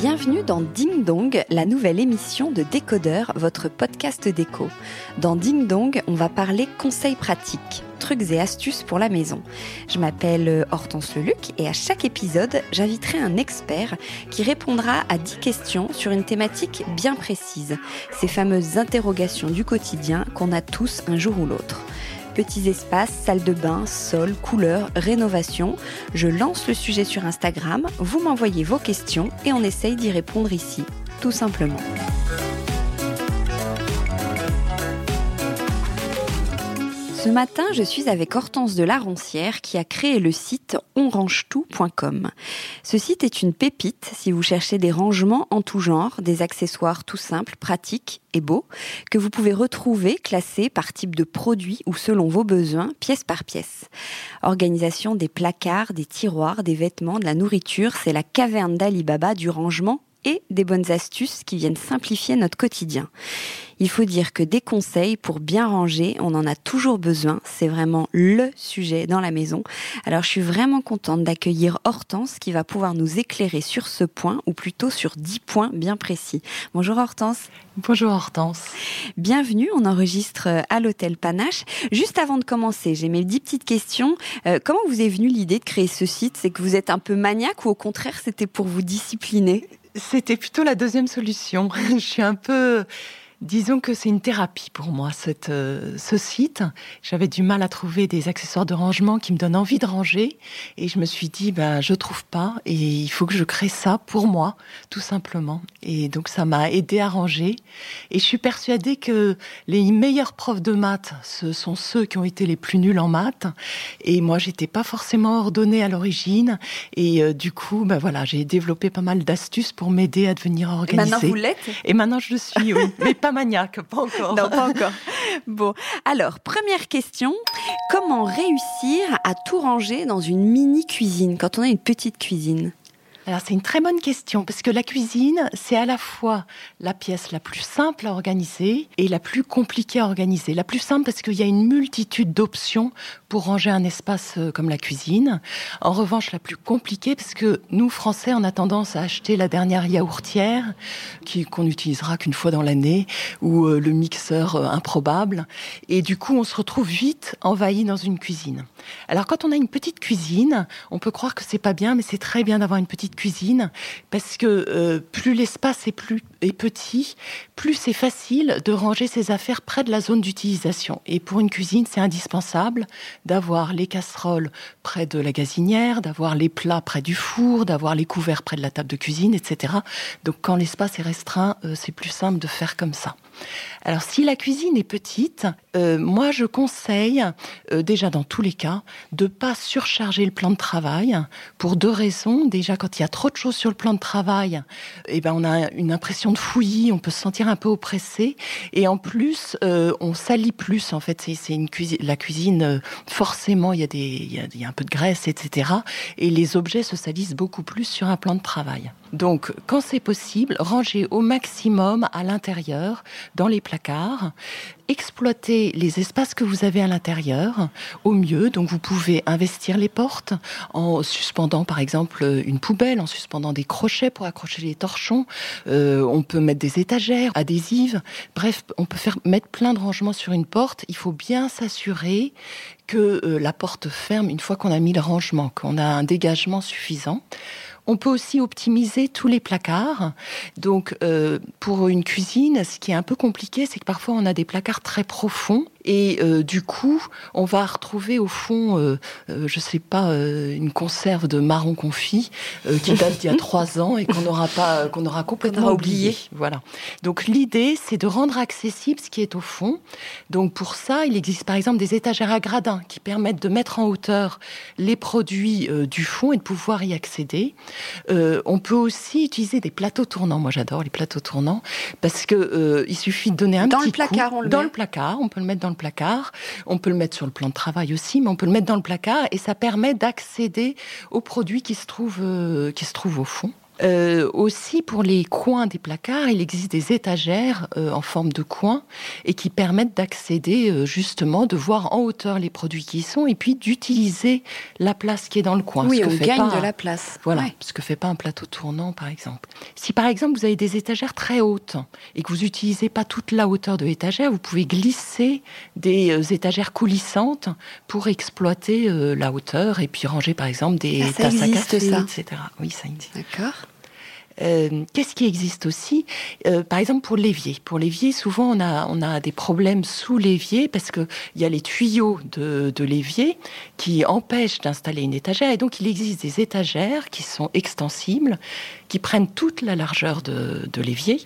Bienvenue dans Ding Dong, la nouvelle émission de Décodeur, votre podcast déco. Dans Ding Dong, on va parler conseils pratiques, trucs et astuces pour la maison. Je m'appelle Hortense Leluc et à chaque épisode, j'inviterai un expert qui répondra à 10 questions sur une thématique bien précise, ces fameuses interrogations du quotidien qu'on a tous un jour ou l'autre petits espaces, salle de bain, sol, couleurs, rénovation. Je lance le sujet sur Instagram, vous m'envoyez vos questions et on essaye d'y répondre ici, tout simplement. Ce matin, je suis avec Hortense de Laroncière qui a créé le site onrangetout.com. Ce site est une pépite si vous cherchez des rangements en tout genre, des accessoires tout simples, pratiques et beaux, que vous pouvez retrouver classés par type de produit ou selon vos besoins, pièce par pièce. Organisation des placards, des tiroirs, des vêtements, de la nourriture, c'est la caverne d'Alibaba du rangement et des bonnes astuces qui viennent simplifier notre quotidien. Il faut dire que des conseils pour bien ranger, on en a toujours besoin. C'est vraiment le sujet dans la maison. Alors je suis vraiment contente d'accueillir Hortense qui va pouvoir nous éclairer sur ce point, ou plutôt sur dix points bien précis. Bonjour Hortense. Bonjour Hortense. Bienvenue, on enregistre euh, à l'hôtel Panache. Juste avant de commencer, j'ai mes dix petites questions. Euh, comment vous est venue l'idée de créer ce site? C'est que vous êtes un peu maniaque ou au contraire c'était pour vous discipliner? C'était plutôt la deuxième solution. Je suis un peu Disons que c'est une thérapie pour moi, cette, euh, ce site. J'avais du mal à trouver des accessoires de rangement qui me donnent envie de ranger. Et je me suis dit, ben, je trouve pas. Et il faut que je crée ça pour moi, tout simplement. Et donc, ça m'a aidé à ranger. Et je suis persuadée que les meilleurs profs de maths, ce sont ceux qui ont été les plus nuls en maths. Et moi, j'étais pas forcément ordonnée à l'origine. Et euh, du coup, ben voilà, j'ai développé pas mal d'astuces pour m'aider à devenir organisée. Et maintenant, vous l'êtes? Et maintenant, je le suis, oui. Mais pas maniaque, pas encore. Non, pas encore. Bon, alors, première question. Comment réussir à tout ranger dans une mini cuisine quand on a une petite cuisine? Alors c'est une très bonne question parce que la cuisine, c'est à la fois la pièce la plus simple à organiser et la plus compliquée à organiser. La plus simple parce qu'il y a une multitude d'options pour ranger un espace euh, comme la cuisine. En revanche, la plus compliquée parce que nous Français, on a tendance à acheter la dernière yaourtière qu'on n'utilisera qu'une fois dans l'année ou euh, le mixeur euh, improbable et du coup, on se retrouve vite envahi dans une cuisine. Alors quand on a une petite cuisine, on peut croire que c'est pas bien mais c'est très bien d'avoir une petite cuisine parce que plus l'espace est plus est petit, plus c'est facile de ranger ses affaires près de la zone d'utilisation. Et pour une cuisine, c'est indispensable d'avoir les casseroles près de la gazinière, d'avoir les plats près du four, d'avoir les couverts près de la table de cuisine, etc. Donc quand l'espace est restreint, euh, c'est plus simple de faire comme ça. Alors si la cuisine est petite, euh, moi, je conseille, euh, déjà dans tous les cas, de pas surcharger le plan de travail pour deux raisons. Déjà, quand il y a trop de choses sur le plan de travail, eh ben, on a une impression de fouillis, on peut se sentir un peu oppressé. Et en plus, euh, on salit plus. En fait, c'est une la cuisine, forcément, il y, a un peu de graisse, etc. Et les objets se salissent beaucoup plus sur un plan de travail. Donc, quand c'est possible, rangez au maximum à l'intérieur, dans les placards. Exploitez les espaces que vous avez à l'intérieur au mieux. Donc, vous pouvez investir les portes en suspendant, par exemple, une poubelle, en suspendant des crochets pour accrocher les torchons. Euh, on peut mettre des étagères adhésives. Bref, on peut faire mettre plein de rangements sur une porte. Il faut bien s'assurer que euh, la porte ferme une fois qu'on a mis le rangement, qu'on a un dégagement suffisant. On peut aussi optimiser tous les placards. Donc, euh, pour une cuisine, ce qui est un peu compliqué, c'est que parfois on a des placards très profonds et euh, du coup, on va retrouver au fond, euh, euh je sais pas, euh, une conserve de marron confit euh, qui date d'il y a trois ans et qu'on n'aura pas, qu'on aura complètement oublié. Voilà. Donc l'idée, c'est de rendre accessible ce qui est au fond. Donc pour ça, il existe par exemple des étagères à gradins qui permettent de mettre en hauteur les produits du fond et de pouvoir y accéder. on peut aussi utiliser des plateaux tournants. Moi, j'adore les plateaux tournants parce que il suffit de donner un dans petit le placard, coup. on le dans met. le placard. On peut le mettre dans le placard. On peut le mettre sur le plan de travail aussi, mais on peut le mettre dans le placard et ça permet d'accéder aux produits qui se trouvent, euh, qui se trouvent au fond. Euh, aussi, pour les coins des placards, il existe des étagères euh, en forme de coin et qui permettent d'accéder euh, justement, de voir en hauteur les produits qui y sont et puis d'utiliser la place qui est dans le coin. Oui, ce on gagne pas de la place. voilà, Ouais. ce que fait pas un plateau tournant, par exemple. Si par exemple vous avez des étagères très hautes et que vous n'utilisez pas toute la hauteur de l'étagère, vous pouvez glisser des euh, étagères coulissantes pour exploiter euh, la hauteur et puis ranger par exemple des Ah, ça tasses existe, à café, ça. etc. Oui, ça existe. D'accord. Euh, Qu'est-ce qui existe aussi Euh, Par exemple, pour l'évier? Pour l'évier, souvent, on a, on a des problèmes sous l'évier parce qu'il y a les tuyaux de, de l'évier qui empêchent d'installer une étagère. Et donc, il existe des étagères qui sont extensibles, qui prennent toute la largeur de, de l'évier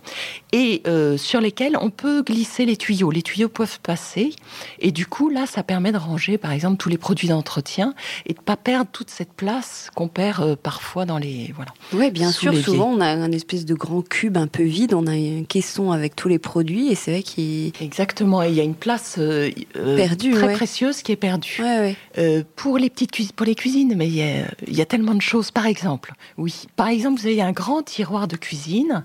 et euh, sur lesquelles on peut glisser les tuyaux. Les tuyaux peuvent passer. Et du coup, là, ça permet de ranger, par exemple, tous les produits d'entretien et de pas perdre toute cette place qu'on perd euh, parfois dans les... Voilà. Oui, bien sûr. Souvent, on a un espèce de grand cube un peu vide. On a un caisson avec tous les produits et c'est vrai qu'il. Exactement, et il y a une place euh, Perdue, très ouais. précieuse qui est perdue. Ouais, ouais. Pour les petites cuisines, pour les cuisines, mais il y, a, il y a tellement de choses. Par exemple, oui, par exemple, vous avez un grand tiroir de cuisine.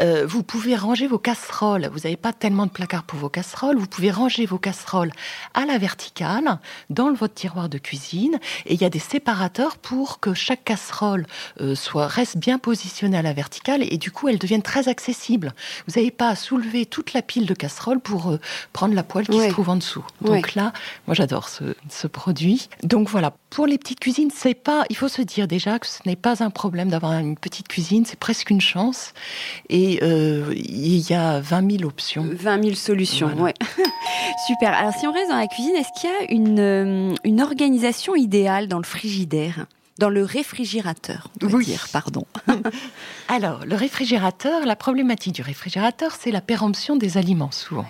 euh, vous pouvez ranger vos casseroles. Vous n'avez pas tellement de placard pour vos casseroles. Vous pouvez ranger vos casseroles à la verticale dans votre tiroir de cuisine. Et il y a des séparateurs pour que chaque casserole euh, soit reste bien positionnée à la verticale et du coup elle devienne très accessible. Vous n'avez pas à soulever toute la pile de casseroles pour euh, prendre la poêle qui Ouais. se trouve en dessous. Donc là, moi j'adore ce, ce produit. Donc voilà, pour les petites cuisines, c'est pas. Il faut se dire déjà que ce n'est pas un problème d'avoir une petite cuisine, c'est presque une chance. Et euh, il y a 20 000 options. 20 000 solutions, Voilà. ouais. Super. Alors, si on reste dans la cuisine, est-ce qu'il y a une, euh, une organisation idéale dans le frigidaire? Dans le réfrigérateur, on Oui. dire, pardon. Alors, le réfrigérateur, la problématique du réfrigérateur, c'est la péremption des aliments, souvent.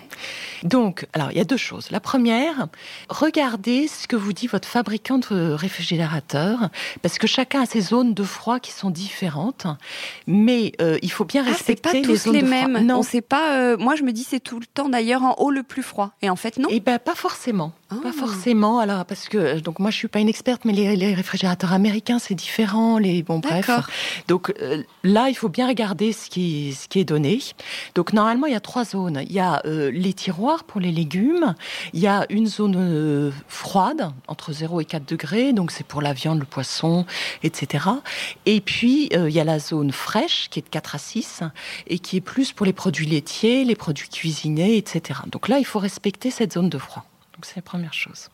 Donc, alors, il y a deux choses. La première, regardez ce que vous dit votre fabricant de réfrigérateur, parce que chacun a ses zones de froid qui sont différentes, mais euh, il faut bien Ah, c'est respecter pas les tous zones les de froid. mêmes. Non, On sait pas. euh, moi, je me dis c'est tout le temps d'ailleurs en haut le plus froid. Et en fait, non. Eh ben pas forcément, Ah. pas forcément. Alors parce que euh, donc moi je suis pas une experte, mais les, les réfrigérateurs américains c'est différent. Les bon bref. Donc euh, là il faut bien regarder ce qui ce qui est donné. Donc normalement il y a trois zones. Il y a euh, les tiroirs pour les légumes. Il y a une zone euh, froide entre 0 et 4 degrés. Donc c'est pour la viande, le poisson, etc. Et puis il y a la zone fraîche qui est de 4 à 6 et qui est plus pour les produits laitiers, les produits cuisinés, etc. Donc là, il faut respecter cette zone de froid. Donc c'est la première chose.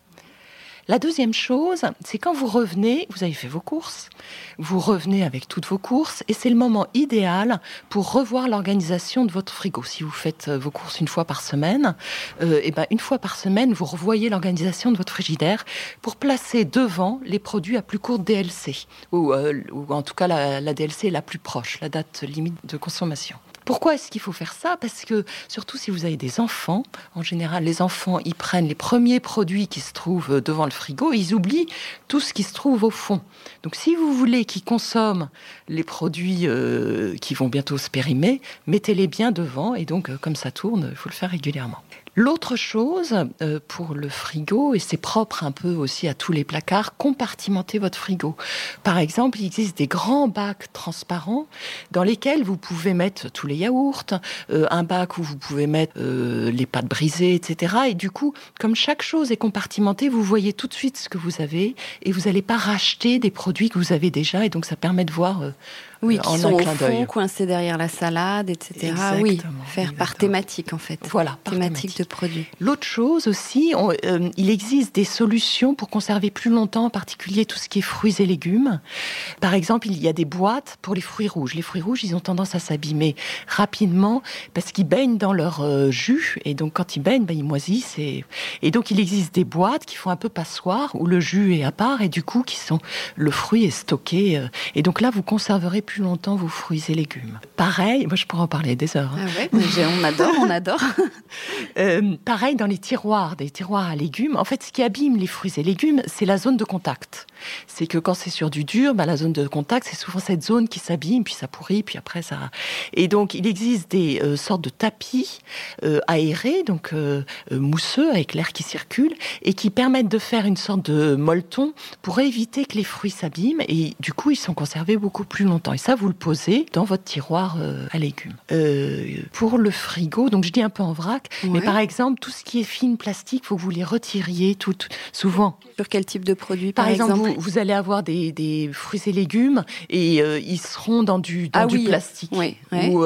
La deuxième chose, c'est quand vous revenez, vous avez fait vos courses, vous revenez avec toutes vos courses, et c'est le moment idéal pour revoir l'organisation de votre frigo. Si vous faites euh, vos courses une fois par semaine, euh, et ben une fois par semaine, vous revoyez l'organisation de votre frigidaire pour placer devant les produits à plus courte DLC, ou, euh, ou en tout cas la, la DLC la plus proche, la date limite de consommation. Pourquoi est-ce qu'il faut faire ça? Parce que surtout si vous avez des enfants, en général les enfants ils prennent les premiers produits qui se trouvent devant le frigo, et ils oublient tout ce qui se trouve au fond. Donc si vous voulez qu'ils consomment les produits euh, qui vont bientôt se périmer, mettez-les bien devant et donc euh, comme ça tourne, il faut le faire régulièrement. L'autre chose euh, pour le frigo, et c'est propre un peu aussi à tous les placards, compartimenter votre frigo. Par exemple, il existe des grands bacs transparents dans lesquels vous pouvez mettre tous les yaourts, euh, un bac où vous pouvez mettre euh, les pâtes brisées, etc. Et du coup, comme chaque chose est compartimentée, vous voyez tout de suite ce que vous avez et vous n'allez pas racheter des produits que vous avez déjà. Et donc, ça permet de voir oui, qui sont au fond, coincés derrière la salade, etc. oui, faire par thématique en fait. Voilà, thématique, de produits. L'autre chose aussi, euh, il existe des solutions pour conserver plus longtemps, en particulier tout ce qui est fruits et légumes. Par exemple, il y a des boîtes pour les fruits rouges. Les fruits rouges, ils ont tendance à s'abîmer rapidement parce qu'ils baignent dans leur euh, jus et donc quand ils baignent, ben, ils moisissent et... et donc il existe des boîtes qui font un peu passoire où le jus est à part et du coup qui sont le fruit est stocké euh, et donc là vous conserverez plus longtemps vos fruits et légumes. Pareil, moi je pourrais en parler des heures. Hein. Ah on adore, on adore. Euh, pareil dans les tiroirs, des tiroirs à légumes. En fait, ce qui abîme les fruits et légumes, c'est la zone de contact. C'est que quand c'est sur du dur, bah, la zone de contact, c'est souvent cette zone qui s'abîme, puis ça pourrit, puis après ça. Et donc, il existe des euh, sortes de tapis euh, aérés, donc mousseux, avec l'air qui circule, et qui permettent de faire une sorte de molleton pour éviter que les fruits s'abîment. Et du coup, ils sont conservés beaucoup plus longtemps ça, vous le posez dans votre tiroir euh, à légumes. Euh, pour le frigo, donc je dis un peu en vrac, mais par exemple, tout ce qui est film plastique, faut que vous les retiriez tout, souvent. Sur quel type de produit, par, exemple, vous, allez avoir des, fruits et légumes et euh, ils seront dans du, ah du plastique. Oui, Ou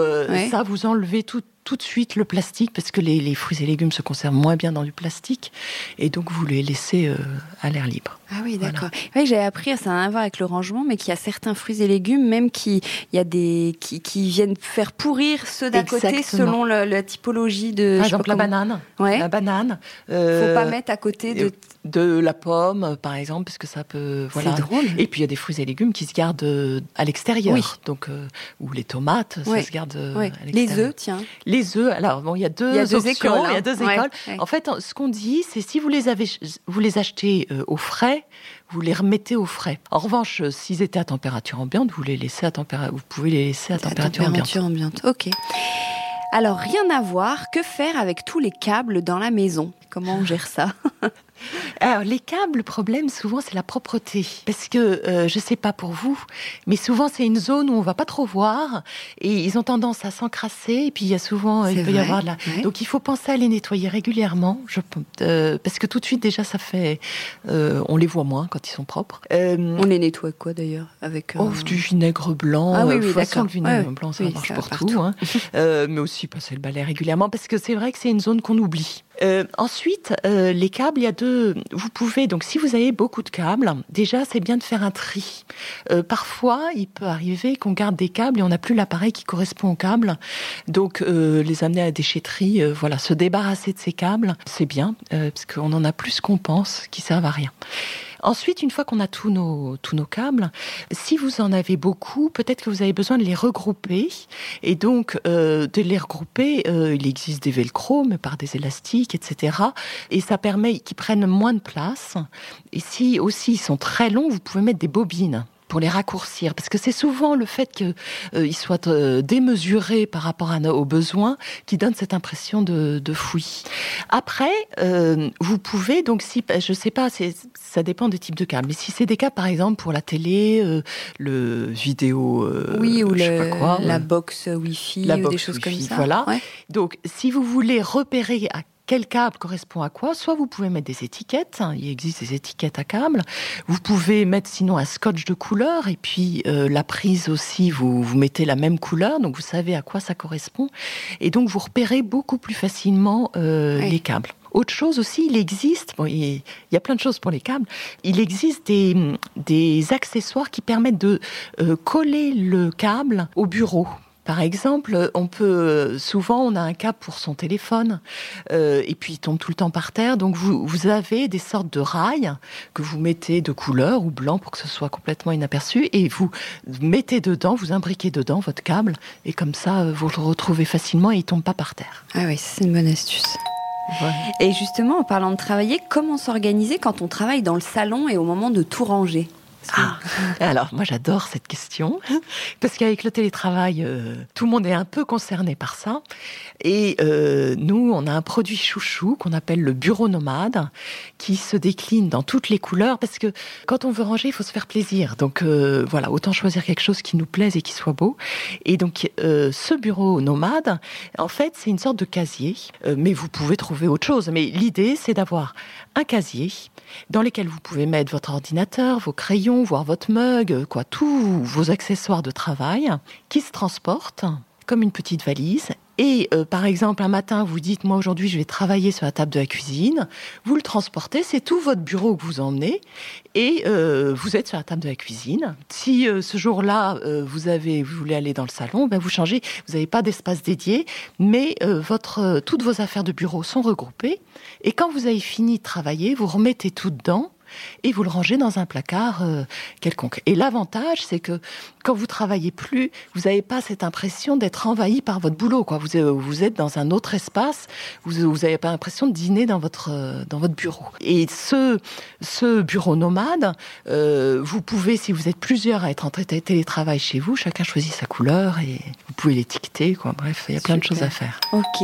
ça, vous enlevez tout, tout de suite le plastique parce que les, fruits et légumes se conservent moins bien dans du plastique et donc vous les laissez euh, à l'air libre. Ah oui, d'accord. Oui, j'ai appris, ça n'a rien à voir avec le rangement, mais qu'il y a certains fruits et légumes, même qui, il y a des, qui, qui viennent faire pourrir ceux d'à côté selon la typologie de. Par exemple, la banane. Ouais. La banane. Euh, Faut pas mettre à côté de de la pomme, par exemple, parce que ça peut. Voilà. C'est drôle. Et puis il y a des fruits et légumes qui se gardent euh, à l'extérieur. Oui. Donc, euh, ou les tomates, ça se garde euh, à l'extérieur. Les œufs, tiens. Les œufs. Alors bon, il y a deux, il deux écoles. Il y a deux écoles. En fait, ce qu'on dit, c'est si vous les avez, vous les achetez au frais, vous les remettez au frais. En revanche, s'ils étaient à température ambiante, vous les laissez à température, vous pouvez les laisser à température, température ambiante. Ok. Alors rien à voir, que faire avec tous les câbles dans la maison? Comment on gère ça? Alors, les câbles, le problème, souvent, c'est la propreté. Parce que, euh, je sais pas pour vous, mais souvent, c'est une zone où on va pas trop voir et ils ont tendance à s'encrasser. Et puis, il y a souvent, il peut y avoir de la... Donc, il faut penser à les nettoyer régulièrement. Je... Euh, parce que tout de suite, déjà, ça fait. Euh, on les voit moins quand ils sont propres. on les nettoie quoi d'ailleurs Avec oh, du vinaigre blanc. Ah oui, oui, d'accord. Le vinaigre blanc, ça marche pour tout. Hein. mais aussi passer le balai régulièrement parce que c'est vrai que c'est une zone qu'on oublie. Ensuite, les câbles, il y a deux vous pouvez, donc si vous avez beaucoup de câbles, déjà c'est bien de faire un tri. Euh, parfois, il peut arriver qu'on garde des câbles et on n'a plus l'appareil qui correspond au câble. Donc euh, les amener à la déchetterie, euh, voilà, se débarrasser de ces câbles, c'est bien, parce qu'on en a plus qu'on pense qui servent à rien. Ensuite, une fois qu'on a tous nos, câbles, si vous en avez beaucoup, peut-être que vous avez besoin de les regrouper. Et donc, euh, de les regrouper, euh, il existe des velcro, mais par des élastiques, etc. Et ça permet qu'ils prennent moins de place. Et si aussi ils sont très longs, vous pouvez mettre des bobines pour les raccourcir, parce que c'est souvent le fait qu'ils euh, soient euh, démesurés par rapport à nos, aux besoins qui donne cette impression de, de fouillis. Après, euh, vous pouvez donc si je sais pas, ça dépend des types de câbles, mais si c'est des cas par exemple pour la télé, le vidéo, oui ou la box Wi-Fi, ou des choses comme ça. Voilà. Donc si vous voulez repérer à quel câble correspond à quoi. Soit vous pouvez mettre des étiquettes, hein, il existe des étiquettes à câble. Vous pouvez mettre sinon un scotch de couleur et puis euh, la prise aussi, vous, vous mettez la même couleur, donc vous savez à quoi ça correspond. Et donc vous repérez beaucoup plus facilement euh, les câbles. Autre chose aussi, il existe, bon, il y a plein de choses pour les câbles, il existe des, des accessoires qui permettent de euh, coller le câble au bureau par exemple, on peut souvent on a un câble pour son téléphone euh, et puis il tombe tout le temps par terre. Donc vous, vous avez des sortes de rails que vous mettez de couleur ou blanc pour que ce soit complètement inaperçu et vous mettez dedans, vous imbriquez dedans votre câble et comme ça vous le retrouvez facilement et il tombe pas par terre. Ah oui, c'est une bonne astuce. Et justement, en parlant de travailler, comment s'organiser quand on travaille dans le salon et au moment de tout ranger? Ah, alors moi j'adore cette question parce qu'avec le télétravail, euh, tout le monde est un peu concerné par ça. Et euh, nous, on a un produit chouchou qu'on appelle le bureau nomade qui se décline dans toutes les couleurs parce que quand on veut ranger, il faut se faire plaisir. Donc euh, voilà, autant choisir quelque chose qui nous plaise et qui soit beau. Et donc ce bureau nomade, en fait, c'est une sorte de casier, mais vous pouvez trouver autre chose. Mais l'idée, c'est d'avoir un casier dans lequel vous pouvez mettre votre ordinateur, vos crayons, voire votre mug, quoi, tous vos accessoires de travail qui se transportent comme une petite valise et euh, par exemple, un matin, vous dites, moi aujourd'hui, je vais travailler sur la table de la cuisine. Vous le transportez, c'est tout votre bureau que vous emmenez, et euh, vous êtes sur la table de la cuisine. Si euh, ce jour-là, vous avez, vous voulez aller dans le salon, ben vous changez. Vous n'avez pas d'espace dédié, mais votre, toutes vos affaires de bureau sont regroupées. Et quand vous avez fini de travailler, vous remettez tout dedans et vous le rangez dans un placard euh, quelconque. Et l'avantage, c'est que quand vous travaillez plus, vous n'avez pas cette impression d'être envahi par votre boulot. Quoi. Vous, euh, vous êtes dans un autre espace, vous n'avez pas l'impression de dîner dans votre, euh, dans votre bureau. Et ce, ce bureau nomade, vous pouvez, si vous êtes plusieurs à être en télétravail chez vous, chacun choisit sa couleur et vous pouvez l'étiqueter. Bref, il y a plein de choses à faire. Ok.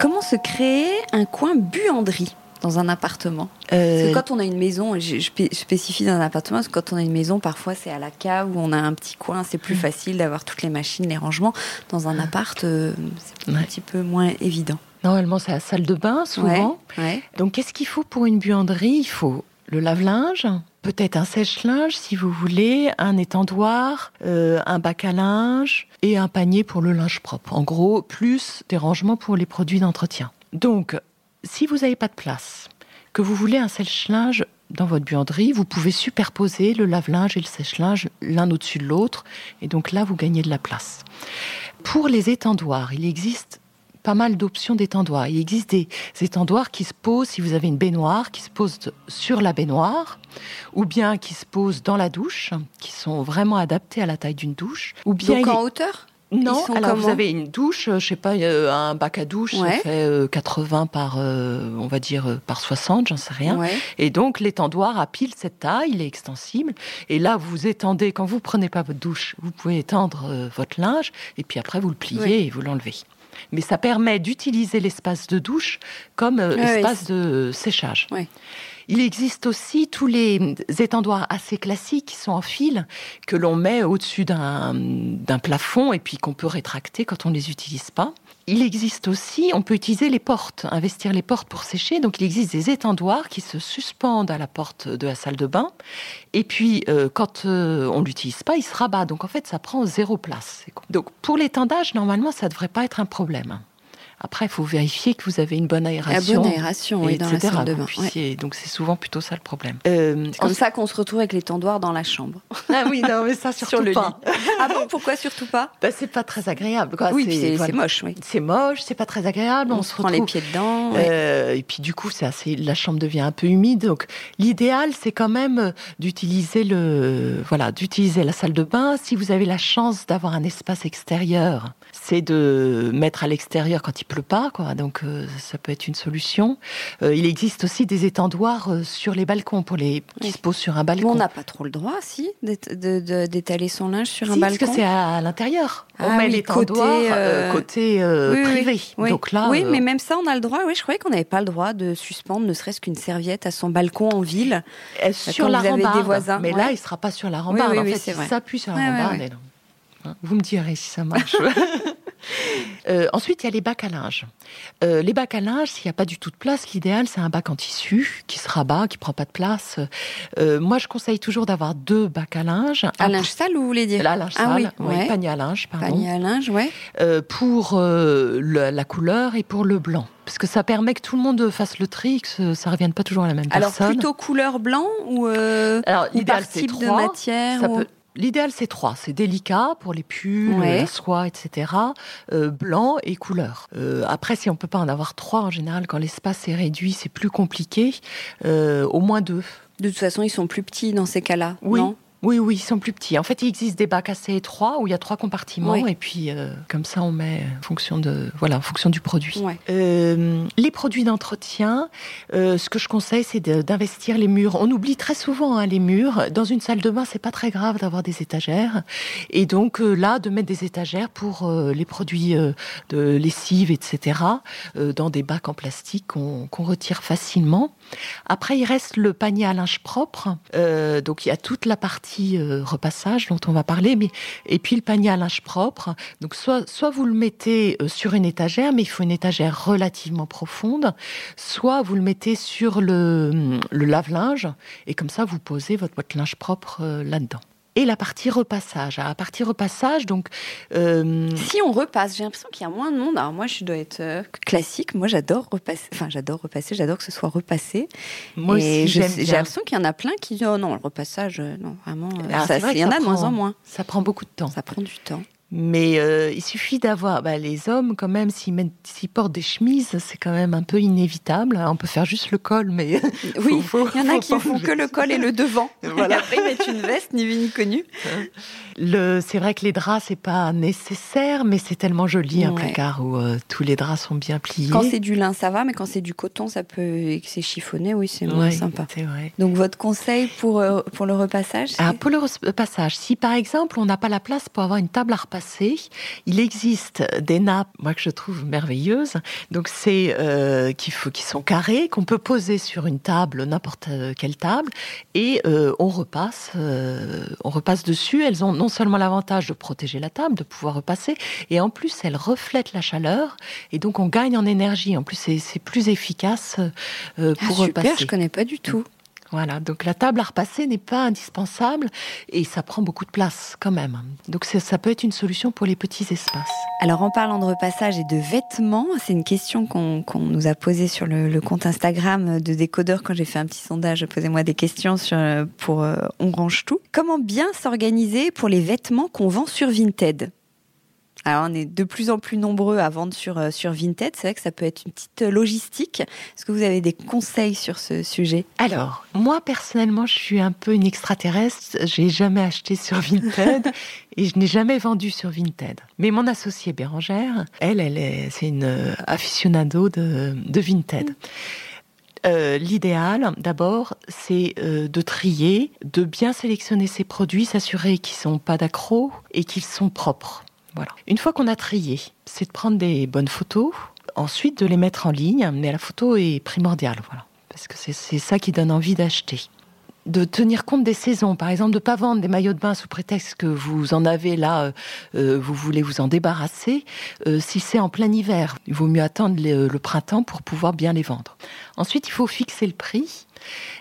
comment se créer un coin buanderie? Dans un appartement Parce que euh, quand on a une maison, je, spécifie dans un appartement, parce que quand on a une maison, parfois c'est à la cave où on a un petit coin, c'est plus mm. facile d'avoir toutes les machines, les rangements. Dans un appart, euh, c'est un petit peu moins évident. Normalement, c'est la salle de bain, souvent. Donc, qu'est-ce qu'il faut pour une buanderie? Il faut le lave-linge, peut-être un sèche-linge si vous voulez, un étendoir, euh, un bac à linge et un panier pour le linge propre. En gros, plus des rangements pour les produits d'entretien. Donc, si vous n'avez pas de place, que vous voulez un sèche-linge dans votre buanderie, vous pouvez superposer le lave-linge et le sèche-linge l'un au-dessus de l'autre, et donc là, vous gagnez de la place. Pour les étendoirs, il existe pas mal d'options d'étendoirs. Il existe des étendoirs qui se posent, si vous avez une baignoire, qui se posent sur la baignoire, ou bien qui se posent dans la douche, qui sont vraiment adaptés à la taille d'une douche. Ou bien Donc en hauteur? Non, alors vous avez une douche, euh, je sais pas, euh, un bac à douche, ça fait 80 euh, par, on va dire, par 60, j'en sais rien. Et donc l'étendoir a pile cette taille, il est extensible. Et là, vous étendez, quand vous prenez pas votre douche, vous pouvez étendre votre linge, et puis après vous le pliez et vous l'enlevez. Mais ça permet d'utiliser l'espace de douche comme espace de séchage. Il existe aussi tous les étendoirs assez classiques qui sont en fil, que l'on met au-dessus d'un plafond et puis qu'on peut rétracter quand on ne les utilise pas. Il existe aussi, on peut utiliser les portes, investir les portes pour sécher. Donc il existe des étendoirs qui se suspendent à la porte de la salle de bain. Et puis euh, quand euh, on l'utilise pas, il se rabat. Donc en fait, ça prend zéro place. Donc pour l'étendage, normalement, ça devrait pas être un problème. Après, il faut vérifier que vous avez une bonne aération. La bonne aération, oui, dans la salle de bain. Donc c'est souvent plutôt ça le problème. Euh, c'est comme ça qu'on se retrouve avec les tendoirs dans la chambre. Ah oui, non, mais ça surtout Sur le pas. Lit. ah bon, pourquoi surtout pas? Bah, C'est pas très agréable. Quoi. Oui, c'est moche. Oui. C'est moche, c'est pas très agréable. On, se prend les pieds dedans. Euh, et puis du coup, c'est assez. La chambre devient un peu humide. Donc l'idéal, c'est quand même euh, d'utiliser le, voilà, d'utiliser la salle de bain. Si vous avez la chance d'avoir un espace extérieur, c'est de mettre à l'extérieur quand il pleut pas, quoi. Donc euh, ça peut être une solution. Euh, il existe aussi des étendoirs euh, sur les balcons pour les qui se posent sur un balcon. on n'a pas trop le droit, si, d'étaler son linge sur un balcon. Parce que c'est à, l'intérieur. on ah met l'étendoir côté, privé. Donc là, oui, mais même ça, on a le droit. Oui, je croyais qu'on n'avait pas le droit de suspendre, ne serait-ce qu'une serviette à son balcon en ville. sur la rambarde. Des voisins. Mais là, il sera pas sur la rambarde. en fait, il s'appuie sur la rambarde. Vous me direz si ça marche. Euh, ensuite, il y a les bacs à linge. Euh, les bacs à linge, s'il n'y a pas du tout de place, l'idéal, c'est un bac en tissu qui se rabat, qui prend pas de place. Euh, moi, je conseille toujours d'avoir deux bacs à linge. À linge sale, vous voulez dire À linge ah, sale, oui, panier à linge, pardon. Panier à linge, ouais. pour la couleur et pour le blanc parce que ça permet que tout le monde fasse le tri, que ça ne revienne pas toujours à la même Alors, personne. Alors plutôt couleur blanc ou, Alors, ou par type de matière L'idéal, c'est trois. C'est délicat pour les pulls, Ouais. la soie, etc. Euh, blanc et couleur. Euh, après, si on peut pas en avoir trois, en général, quand l'espace est réduit, c'est plus compliqué. Euh, au moins deux. De toute façon, ils sont plus petits dans ces cas-là, Oui. non? Oui, oui, ils sont plus petits. En fait, il existe des bacs assez étroits où il y a trois compartiments Oui. et puis euh, comme ça, on met en fonction de voilà, en fonction du produit. Euh, les produits d'entretien, euh, ce que je conseille, c'est d'investir les murs. On oublie très souvent hein, les murs. Dans une salle de bain, c'est pas très grave d'avoir des étagères. Et donc euh, là, de mettre des étagères pour euh, les produits de lessive, etc., dans des bacs en plastique qu'on retire facilement. Après, il reste le panier à linge propre. Donc, il y a toute la partie repassage dont on va parler, mais et puis le panier à linge propre. Donc, soit soit vous le mettez sur une étagère, mais il faut une étagère relativement profonde. Soit vous le mettez sur le, le lave-linge et comme ça, vous posez votre boîte linge propre euh, là-dedans. Et la partie repassage. À la partie repassage, donc euh, Si on repasse, j'ai l'impression qu'il y a moins de monde. Alors moi, je dois être euh, classique. Moi, j'adore repasser. Enfin, j'adore repasser. J'adore que ce soit repassé. moi Et aussi, j'ai l'impression qu'il y en a plein qui disent oh non, le repassage, non, vraiment. Ah, il y en a de moins en moins. Ça prend beaucoup de temps. Ça prend du temps. Mais euh, il suffit d'avoir bah, les hommes quand même s'ils mettent- s'ils portent des chemises, c'est quand même un peu inévitable. On peut faire juste le col, mais Oui, il y en a qui pas font que le col et le devant. Voilà. Et après, ils mettent une veste, ni vu ni connu. le c'est vrai que les draps c'est pas nécessaire, mais c'est tellement joli un Ouais. placard où euh, tous les draps sont bien pliés. Quand c'est du lin, ça va, mais quand c'est du coton, ça peut. et que c'est chiffonné, oui, c'est moins Ouais, sympa. C'est vrai. Donc, votre conseil pour, euh, pour le repassage c'est- Ah, pour le repassage, si par exemple on n'a pas la place pour avoir une table à repasser, il existe des nappes, moi que je trouve merveilleuses. Donc c'est euh, qui, sont carrées, qu'on peut poser sur une table, n'importe quelle table, et euh, on repasse, euh, on repasse dessus. Elles ont non seulement l'avantage de protéger la table, de pouvoir repasser, et en plus elles reflètent la chaleur, et donc on gagne en énergie. En plus c'est plus efficace euh, Ah, pour super, repasser. je connais pas du tout. Voilà, donc la table à repasser n'est pas indispensable et ça prend beaucoup de place quand même. Donc ça peut être une solution pour les petits espaces. Alors en parlant de repassage et de vêtements, c'est une question qu'on nous a posée sur le, le compte Instagram de Décodeur quand j'ai fait un petit sondage. Posez-moi des questions sur, euh, pour euh, On range tout. Comment bien s'organiser pour les vêtements qu'on vend sur Vinted? Alors, on est de plus en plus nombreux à vendre sur, euh, sur Vinted. C'est vrai que ça peut être une petite euh, logistique. Est-ce que vous avez des conseils sur ce sujet? Alors, moi personnellement, je suis un peu une extraterrestre. J'ai jamais acheté sur Vinted et je n'ai jamais vendu sur Vinted. Mais mon associée Bérangère, elle, elle est, c'est une euh, aficionado de, de Vinted. Euh, L'idéal, d'abord, c'est euh, de trier, de bien sélectionner ses produits, s'assurer qu'ils sont pas d'accro et qu'ils sont propres. Une fois qu'on a trié, c'est de prendre des bonnes photos, ensuite de les mettre en ligne, mais la photo est primordiale, voilà, parce que c'est ça qui donne envie d'acheter. De tenir compte des saisons, par exemple, de ne pas vendre des maillots de bain sous prétexte que vous en avez là, euh, euh, vous voulez vous en débarrasser. Euh, si c'est en plein hiver, il vaut mieux attendre le printemps pour pouvoir bien les vendre. Ensuite, il faut fixer le prix.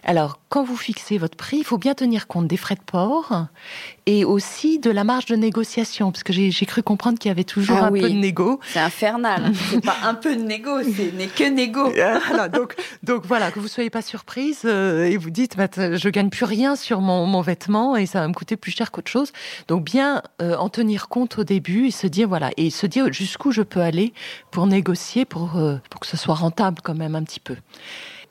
Alors, quand vous fixez votre prix, il faut bien tenir compte des frais de port et aussi de la marge de négociation, parce que j'ai cru comprendre qu'il y avait toujours Ah un oui. peu de négo. C'est infernal. C'est pas un peu de négo, c'est n'est que négo. Voilà, donc, donc voilà, que vous soyez pas surprise euh, et vous dites, bah, je gagne plus rien sur mon, mon vêtement et ça va me coûter plus cher qu'autre chose. Donc bien euh, en tenir compte au début et se dire voilà et se dire jusqu'où je peux aller pour négocier pour euh, pour que ce soit rentable quand même un petit peu.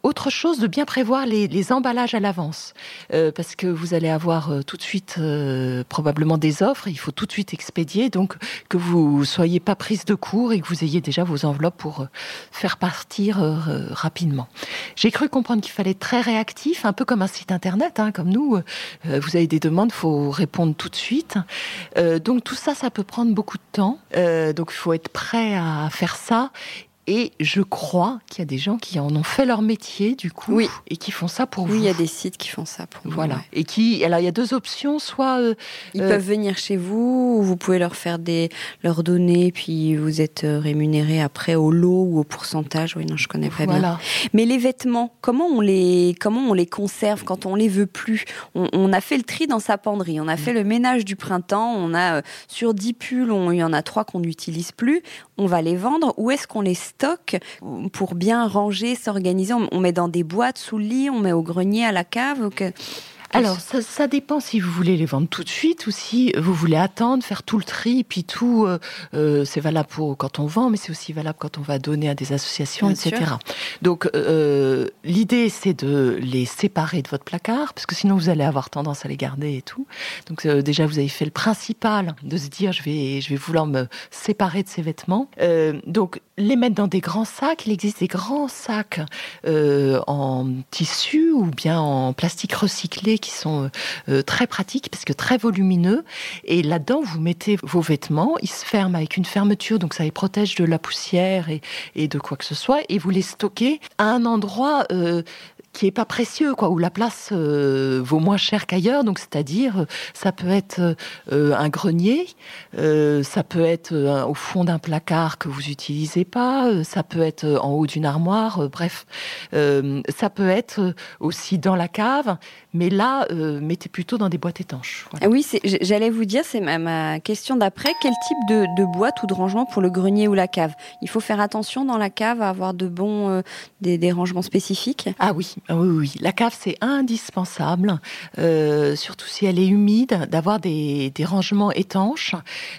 Autre chose, de bien prévoir les, emballages à l'avance, Euh, parce que vous allez avoir euh, tout de suite euh, probablement des offres, il faut tout de suite expédier, donc que vous soyez pas prise de court et que vous ayez déjà vos enveloppes pour faire partir rapidement. J'ai cru comprendre qu'il fallait être très réactif, un peu comme un site internet, hein, comme nous. Vous avez des demandes, faut répondre tout de suite. Donc tout ça, ça peut prendre beaucoup de temps. Donc il faut être prêt à faire ça. Et je crois qu'il y a des gens qui en ont fait leur métier du coup Oui. et qui font ça pour Oui, vous. il y a des sites qui font ça pour vous, Voilà. Et qui, alors il y a deux options, soit euh, Ils Euh, peuvent venir chez vous, ou vous pouvez leur faire des, leur donner, puis vous êtes euh, rémunéré après au lot ou au pourcentage. Oui, non, je connais pas bien. voilà. Mais les vêtements, comment on les, comment on les conserve quand on les veut plus? On, on a fait le tri dans sa penderie, on a fait le ménage du printemps, on a euh, sur 10 pulls, on- il y en a trois qu'on n'utilise plus. On va les vendre. Où est-ce qu'on les stocke pour bien ranger, s'organiser? On, met dans des boîtes sous le lit, on met au grenier, à la cave. que- Alors, ça, dépend si vous voulez les vendre tout de suite ou si vous voulez attendre, faire tout le tri, puis tout, euh, euh, c'est valable pour quand on vend, mais c'est aussi valable quand on va donner à des associations, etc. Donc, euh, l'idée, c'est de les séparer de votre placard, parce que sinon, vous allez avoir tendance à les garder et tout. Donc, déjà, vous avez fait le principal de se dire, je vais, je vais vouloir me séparer de ces vêtements. donc, les mettre dans des grands sacs. Il existe des grands sacs en tissu ou bien en plastique recyclé qui sont euh, euh, très pratiques parce que très volumineux. Et là-dedans, vous mettez vos vêtements, ils se ferment avec une fermeture, donc ça les protège de la poussière et, de quoi que ce soit. Et vous les stockez à un endroit euh, qui est pas précieux, quoi, où la place vaut moins cher qu'ailleurs. Donc, c'est-à-dire, ça peut être un grenier, ça peut être au fond d'un placard que vous n'utilisez pas, ça peut être en haut d'une armoire. bref, ça peut être aussi dans la cave, mais là, mettez plutôt dans des boîtes étanches. Ah oui, j'allais vous dire, c'est ma, question d'après. Quel type de, boîte ou de rangement pour le grenier ou la cave? Il faut faire attention dans la cave à avoir de bons des, des rangements spécifiques? Ah oui, ah oui, oui, la cave c'est indispensable, euh, surtout si elle est humide, d'avoir des, rangements étanches.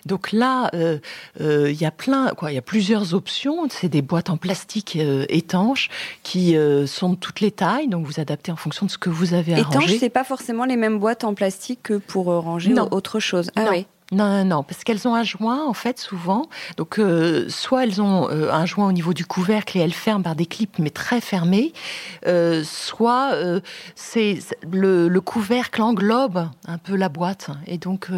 Donc là, euh, euh, il y a plein, quoi, il y a plusieurs options. C'est des boîtes en plastique étanches qui sont de toutes les tailles, donc vous adaptez en fonction de ce que vous avez à ranger. Étanches, c'est pas forcément les mêmes boîtes en plastique que pour ranger autre chose. Ah oui. Non, non, non, parce qu'elles ont un joint, en fait, souvent. Donc, euh, soit elles ont euh, un joint au niveau du couvercle et elles ferment par des clips, mais très fermés, euh, soit c'est le, le, couvercle englobe un peu la boîte, et donc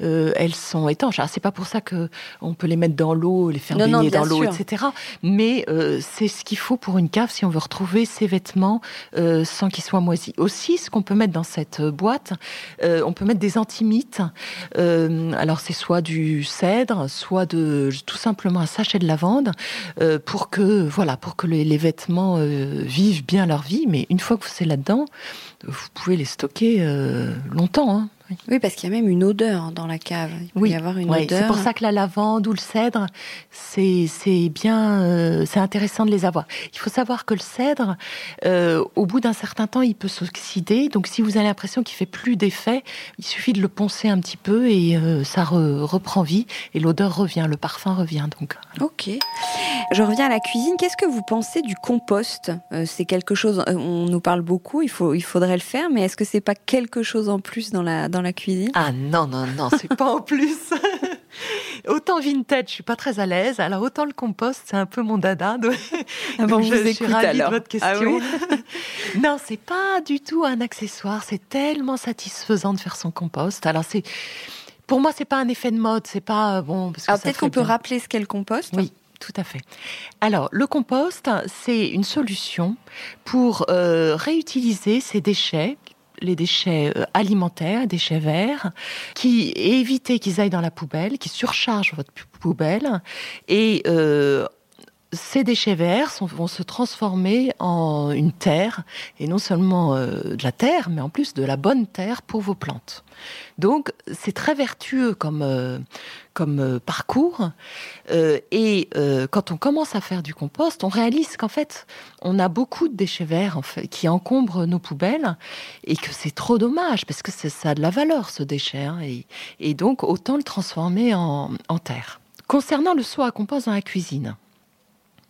elles sont étanches. Alors, c'est pas pour ça que on peut les mettre dans l'eau, les faire baigner dans l'eau, etc. Mais c'est ce qu'il faut pour une cave si on veut retrouver ses vêtements sans qu'ils soient moisis. Aussi, ce qu'on peut mettre dans cette boîte, on peut mettre des antimites. Euh, alors c'est soit du cèdre, soit de tout simplement un sachet de lavande euh, pour que voilà pour que les, vêtements euh, vivent bien leur vie. Mais une fois que vous êtes là-dedans, vous pouvez les stocker longtemps. Hein. Oui, parce qu'il y a même une odeur dans la cave. Il peut oui. y avoir une odeur. C'est pour ça que la lavande ou le cèdre, c'est bien, euh, c'est intéressant de les avoir. Il faut savoir que le cèdre, euh, au bout d'un certain temps, il peut s'oxyder. Donc, si vous avez l'impression qu'il fait plus d'effet, il suffit de le poncer un petit peu et euh, ça reprend vie et l'odeur revient, le parfum revient. Donc. Ok. Je reviens à la cuisine. Qu'est-ce que vous pensez du compost? C'est quelque chose. On nous parle beaucoup. Il faut, il faudrait le faire, mais est-ce que c'est pas quelque chose en plus dans la dans la cuisine Ah non non non, c'est pas en plus. autant vintage, je suis pas très à l'aise. Alors autant le compost, c'est un peu mon dada. Donc, ah bon, je, suis ravie de votre ah question. non, c'est pas du tout un accessoire. C'est tellement satisfaisant de faire son compost. Alors c'est pour moi, c'est pas un effet de mode, c'est pas bon. peut-être qu'on peut rappeler ce qu'est le compost? Oui, tout à fait. Alors, le compost, c'est une solution pour euh, réutiliser ces déchets les déchets euh, alimentaires, déchets verts, qui éviter qu'ils aillent dans la poubelle, qui surchargent votre poubelle et euh, ces déchets verts vont se transformer en une terre, et non seulement euh, de la terre, mais en plus de la bonne terre pour vos plantes. Donc c'est très vertueux comme, comme euh, parcours, et quand on commence à faire du compost, on réalise qu'en fait, on a beaucoup de déchets verts en fait, qui encombrent nos poubelles, et que c'est trop dommage, parce que ça a de la valeur ce déchet, hein, et, donc autant le transformer en, en terre. Concernant le soin à compost dans la cuisine,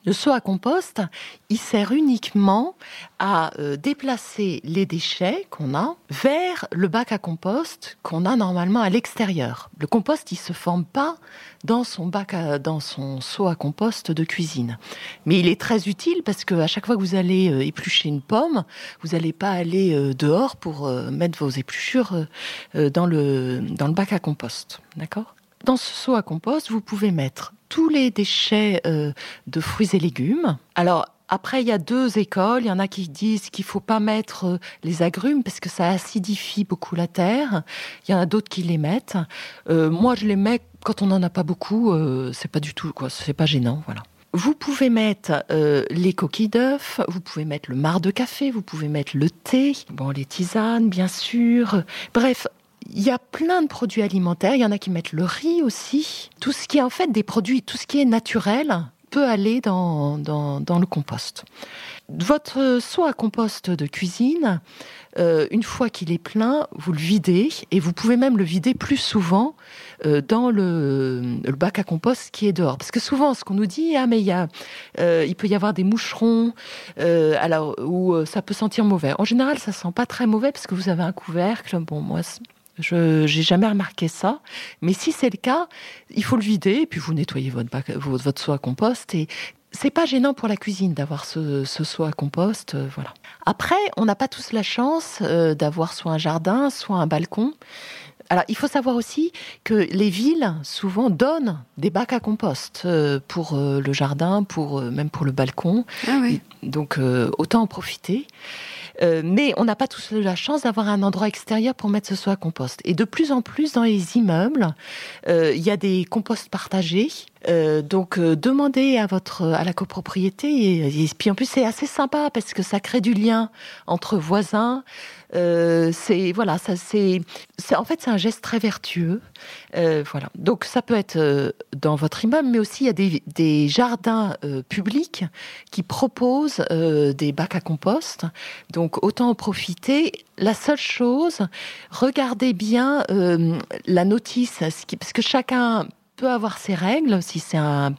le seau à compost, il sert uniquement à euh, déplacer les déchets qu'on a vers le bac à compost qu'on a normalement à l'extérieur. Le compost, il se forme pas dans son bac, dans son seau à compost de cuisine. Mais il est très utile parce que à chaque fois que vous allez euh, éplucher une pomme, vous n'allez pas aller euh, dehors pour mettre vos épluchures dans le dans le bac à compost. D'accord? Dans ce seau à compost, vous pouvez mettre tous les déchets euh, de fruits et légumes. Alors, après, il y a deux écoles. Il y en a qui disent qu'il faut pas mettre euh, les agrumes parce que ça acidifie beaucoup la terre. Il y en a d'autres qui les mettent. Euh, moi, je les mets quand on n'en a pas beaucoup. c'est pas du tout quoi. C'est pas gênant, voilà. Vous pouvez mettre les coquilles d'œufs, vous pouvez mettre le marc de café, vous pouvez mettre le thé, bon les tisanes bien sûr. Bref, il y a plein de produits alimentaires. Il y en a qui mettent le riz aussi. Tout ce qui est en fait des produits, tout ce qui est naturel, peut aller dans, dans, le compost. Votre seau à compost de cuisine, euh, une fois qu'il est plein, vous le videz et vous pouvez même le vider plus souvent euh, dans le, bac à compost qui est dehors. Parce que souvent, ce qu'on nous dit, ah mais il, euh, il peut y avoir des moucherons, alors ou ça peut sentir mauvais. En général, ça sent pas très mauvais parce que vous avez un couvercle. Bon, moi, je n'ai jamais remarqué ça. Mais si c'est le cas, il faut le vider et puis vous nettoyez votre, bac, votre soie à compost. Et c'est pas gênant pour la cuisine d'avoir ce, ce soie à compost. Euh, voilà. Après, on n'a pas tous la chance euh, d'avoir soit un jardin, soit un balcon. Alors, il faut savoir aussi que les villes souvent donnent des bacs à compost euh, pour le jardin, pour même pour le balcon. Ah oui. Donc, autant en profiter. Euh, mais on n'a pas tous la chance d'avoir un endroit extérieur pour mettre ce soie à compost. Et de plus en plus dans les immeubles, euh, il y a des composts partagés. Euh, donc demandez à votre à la copropriété et puis en plus c'est assez sympa parce que ça crée du lien entre voisins euh, c'est voilà, ça c'est, en fait c'est un geste très vertueux. Euh, voilà. Donc ça peut être euh, dans votre immeuble, mais aussi il y a des, jardins publics qui proposent des bacs à compost. Donc autant en profiter. La seule chose, regardez bien la notice, parce que chacun peut avoir ses règles si c'est un,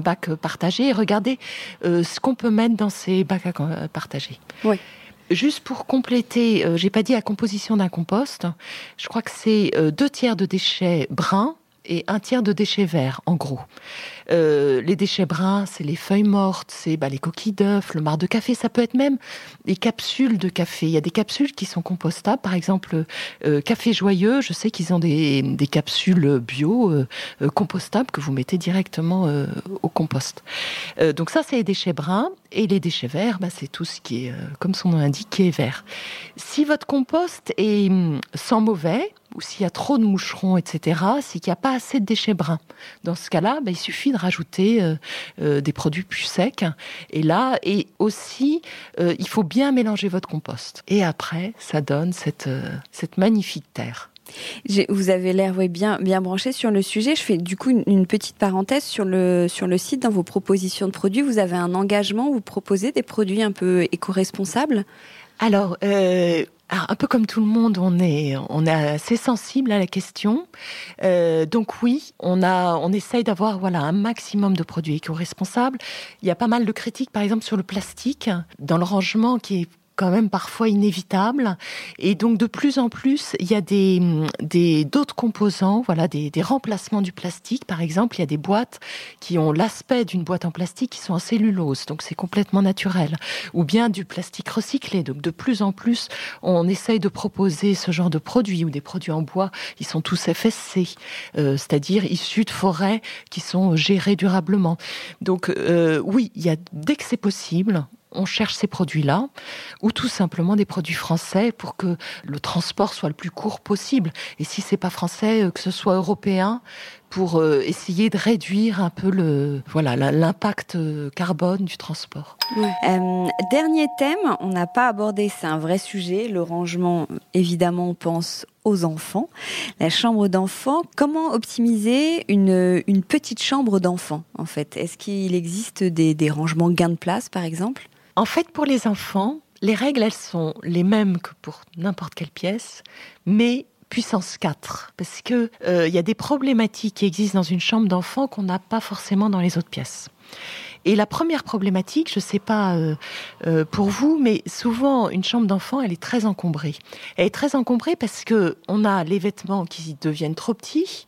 bac partagé. Regardez ce qu'on peut mettre dans ces bacs à partager. Oui. Juste pour compléter, euh, j'ai pas dit la composition d'un compost. Je crois que c'est euh, deux tiers de déchets bruns et un tiers de déchets verts, en gros. Euh, les déchets bruns, c'est les feuilles mortes, c'est bah, les coquilles d'œufs, le marc de café. Ça peut être même les capsules de café. Il y a des capsules qui sont compostables. Par exemple, euh, Café Joyeux, je sais qu'ils ont des, des, capsules bio euh, compostables que vous mettez directement au compost. donc ça, c'est les déchets bruns. Et les déchets verts, bah, c'est tout ce qui est, comme son nom l'indique, qui est vert. Si votre compost est hum, sans mauvais, ou s'il y a trop de moucherons, etc., c'est qu'il n'y a pas assez de déchets bruns. Dans ce cas-là, bah, il suffit de rajouter euh, euh, des produits plus secs. Et là, et aussi, euh, il faut bien mélanger votre compost. Et après, ça donne cette, cette magnifique terre. Vous avez l'air bien, bien branché sur le sujet. Je fais du coup une, petite parenthèse sur le, sur le site. Dans vos propositions de produits, vous avez un engagement, vous proposez des produits un peu éco-responsables? Alors, un peu comme tout le monde, on est, on est assez sensible à la question. Euh, donc oui, on a, on essaye d'avoir voilà un maximum de produits éco-responsables. Il y a pas mal de critiques, par exemple sur le plastique dans le rangement qui est quand même parfois inévitable. Et donc de plus en plus, il y a des d'autres composants, voilà, des, des, remplacements du plastique. Par exemple, il y a des boîtes qui ont l'aspect d'une boîte en plastique qui sont en cellulose, donc c'est complètement naturel. Ou bien du plastique recyclé. Donc de plus en plus, on essaye de proposer ce genre de produits ou des produits en bois. Ils sont tous FSC, euh, c'est-à-dire issus de forêts qui sont gérées durablement. Donc euh, oui, il y a dès que c'est possible, on cherche ces produits-là, ou tout simplement des produits français pour que le transport soit le plus court possible. Et si c'est pas français, euh, que ce soit européen, pour euh, essayer de réduire un peu le voilà l'impact euh, carbone du transport. dernier thème, on n'a pas abordé, c'est un vrai sujet, le rangement. Évidemment, on pense aux enfants. La chambre d'enfant, comment optimiser une, petite chambre d'enfant en fait? Est-ce qu'il existe des, des rangements gains de place par exemple? En fait, pour les enfants, les règles, elles sont les mêmes que pour n'importe quelle pièce, mais puissance 4, parce que euh, il y a des problématiques qui existent dans une chambre d'enfant qu'on n'a pas forcément dans les autres pièces. Et la première problématique, je ne sais pas euh, euh, pour vous, mais souvent une chambre d'enfant, elle est très encombrée. Elle est très encombrée parce que on a les vêtements qui deviennent trop petits,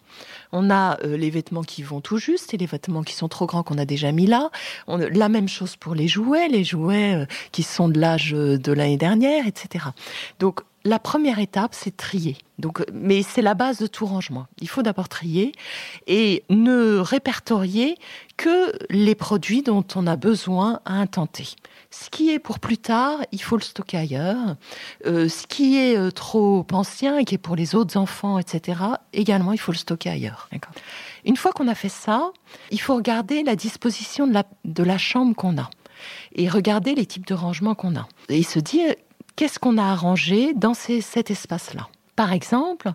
on a euh, les vêtements qui vont tout juste et les vêtements qui sont trop grands qu'on a déjà mis là. La même chose pour les jouets, les jouets qui sont de l'âge de l'année dernière, etc. Donc la première étape, c'est trier. Donc, mais c'est la base de tout rangement. Il faut d'abord trier et ne répertorier que les produits dont on a besoin à temps Ce qui est pour plus tard, il faut le stocker ailleurs. Euh, ce qui est euh, trop ancien et qui est pour les autres enfants, etc., également, il faut le stocker ailleurs. Une fois qu'on a fait ça, il faut regarder la disposition de la, de la chambre qu'on a et regarder les types de rangements qu'on a. Et se dire, qu'est-ce qu'on a arrangé dans cet espace-là Par exemple,